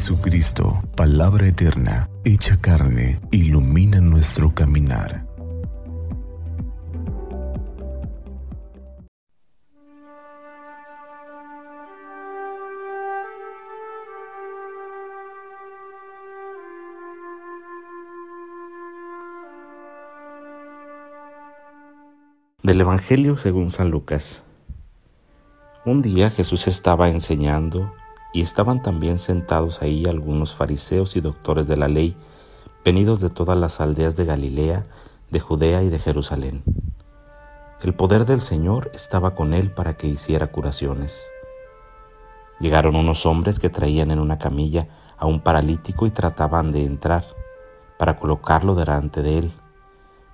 Jesucristo, palabra eterna, hecha carne, ilumina nuestro caminar. Del Evangelio según San Lucas. Un día Jesús estaba enseñando y estaban también sentados ahí algunos fariseos y doctores de la ley, venidos de todas las aldeas de Galilea, de Judea y de Jerusalén. El poder del Señor estaba con él para que hiciera curaciones. Llegaron unos hombres que traían en una camilla a un paralítico y trataban de entrar para colocarlo delante de él.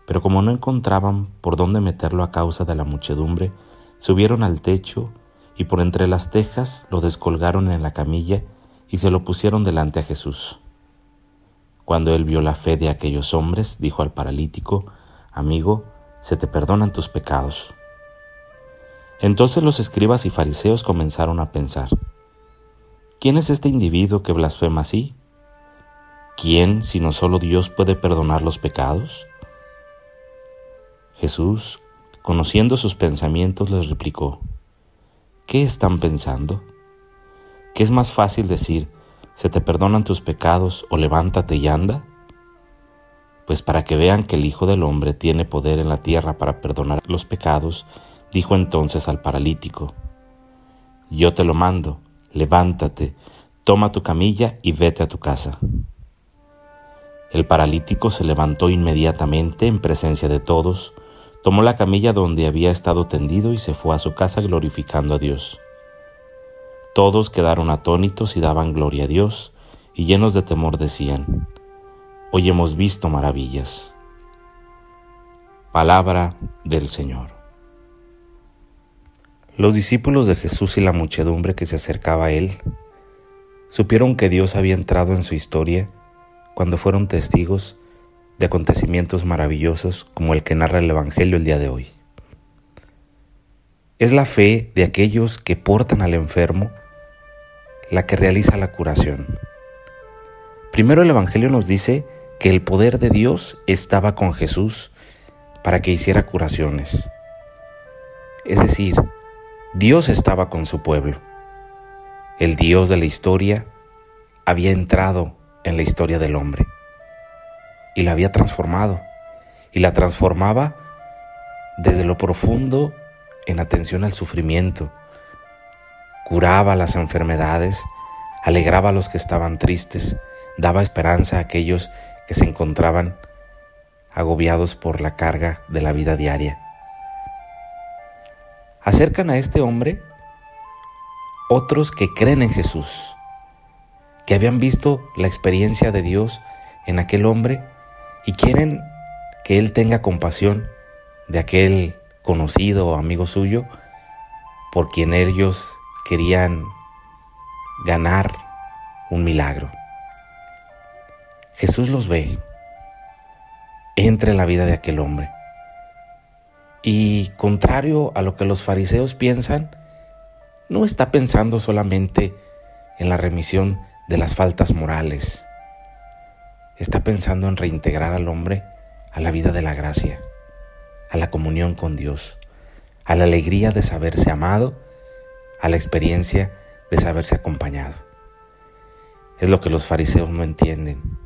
Pero como no encontraban por dónde meterlo a causa de la muchedumbre, subieron al techo y por entre las tejas lo descolgaron en la camilla y se lo pusieron delante a Jesús. Cuando él vio la fe de aquellos hombres, dijo al paralítico, Amigo, se te perdonan tus pecados. Entonces los escribas y fariseos comenzaron a pensar, ¿quién es este individuo que blasfema así? ¿Quién, sino solo Dios, puede perdonar los pecados? Jesús, conociendo sus pensamientos, les replicó, ¿Qué están pensando? ¿Qué es más fácil decir, se te perdonan tus pecados o levántate y anda? Pues para que vean que el Hijo del Hombre tiene poder en la tierra para perdonar los pecados, dijo entonces al paralítico, Yo te lo mando, levántate, toma tu camilla y vete a tu casa. El paralítico se levantó inmediatamente en presencia de todos, Tomó la camilla donde había estado tendido y se fue a su casa glorificando a Dios. Todos quedaron atónitos y daban gloria a Dios, y llenos de temor decían, Hoy hemos visto maravillas. Palabra del Señor. Los discípulos de Jesús y la muchedumbre que se acercaba a él supieron que Dios había entrado en su historia cuando fueron testigos de acontecimientos maravillosos como el que narra el Evangelio el día de hoy. Es la fe de aquellos que portan al enfermo la que realiza la curación. Primero el Evangelio nos dice que el poder de Dios estaba con Jesús para que hiciera curaciones. Es decir, Dios estaba con su pueblo. El Dios de la historia había entrado en la historia del hombre y la había transformado. Y la transformaba desde lo profundo en atención al sufrimiento. Curaba las enfermedades, alegraba a los que estaban tristes, daba esperanza a aquellos que se encontraban agobiados por la carga de la vida diaria. Acercan a este hombre otros que creen en Jesús, que habían visto la experiencia de Dios en aquel hombre y quieren que Él tenga compasión de aquel conocido o amigo suyo por quien ellos querían ganar un milagro. Jesús los ve, entra en la vida de aquel hombre. Y contrario a lo que los fariseos piensan, no está pensando solamente en la remisión de las faltas morales, está pensando en reintegrar al hombre a la vida de la gracia, a la comunión con Dios, a la alegría de saberse amado, a la experiencia de saberse acompañado. Es lo que los fariseos no entienden,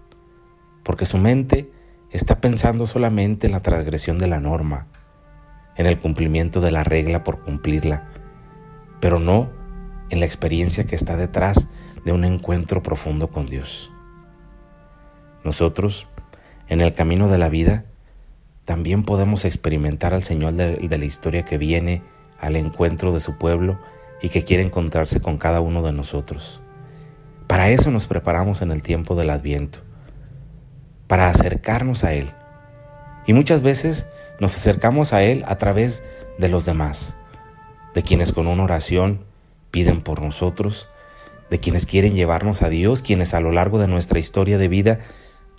porque su mente está pensando solamente en la transgresión de la norma, en el cumplimiento de la regla por cumplirla, pero no en la experiencia que está detrás de un encuentro profundo con Dios. Nosotros, en el camino de la vida, también podemos experimentar al Señor de, la historia que viene al encuentro de su pueblo y que quiere encontrarse con cada uno de nosotros. Para eso nos preparamos en el tiempo del adviento, para acercarnos a Él. Y muchas veces nos acercamos a Él a través de los demás, de quienes con una oración piden por nosotros, de quienes quieren llevarnos a Dios, quienes a lo largo de nuestra historia de vida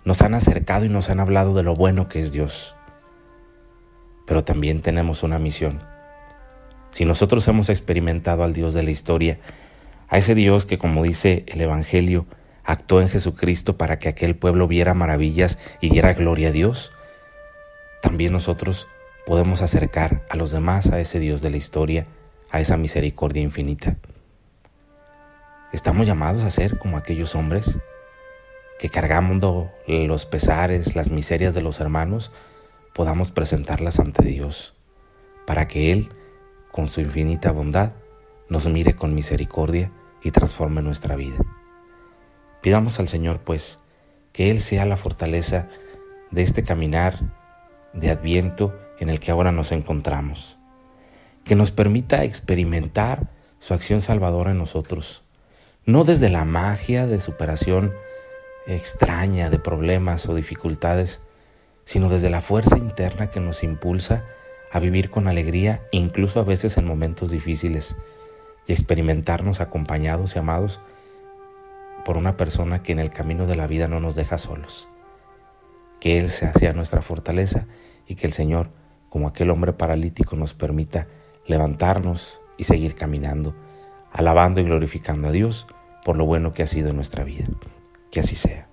nos han acercado y nos han hablado de lo bueno que es Dios. Pero también tenemos una misión. Si nosotros hemos experimentado al Dios de la historia, a ese Dios que como dice el Evangelio, actuó en Jesucristo para que aquel pueblo viera maravillas y diera gloria a Dios, también nosotros podemos acercar a los demás a ese Dios de la historia, a esa misericordia infinita. Estamos llamados a ser como aquellos hombres que cargando los pesares, las miserias de los hermanos, podamos presentarlas ante Dios, para que Él, con su infinita bondad, nos mire con misericordia y transforme nuestra vida. Pidamos al Señor, pues, que Él sea la fortaleza de este caminar de adviento en el que ahora nos encontramos, que nos permita experimentar su acción salvadora en nosotros, no desde la magia de superación extraña de problemas o dificultades, sino desde la fuerza interna que nos impulsa a vivir con alegría, incluso a veces en momentos difíciles, y experimentarnos acompañados y amados por una persona que en el camino de la vida no nos deja solos. Que Él sea nuestra fortaleza y que el Señor, como aquel hombre paralítico, nos permita levantarnos y seguir caminando, alabando y glorificando a Dios por lo bueno que ha sido en nuestra vida. Que así sea.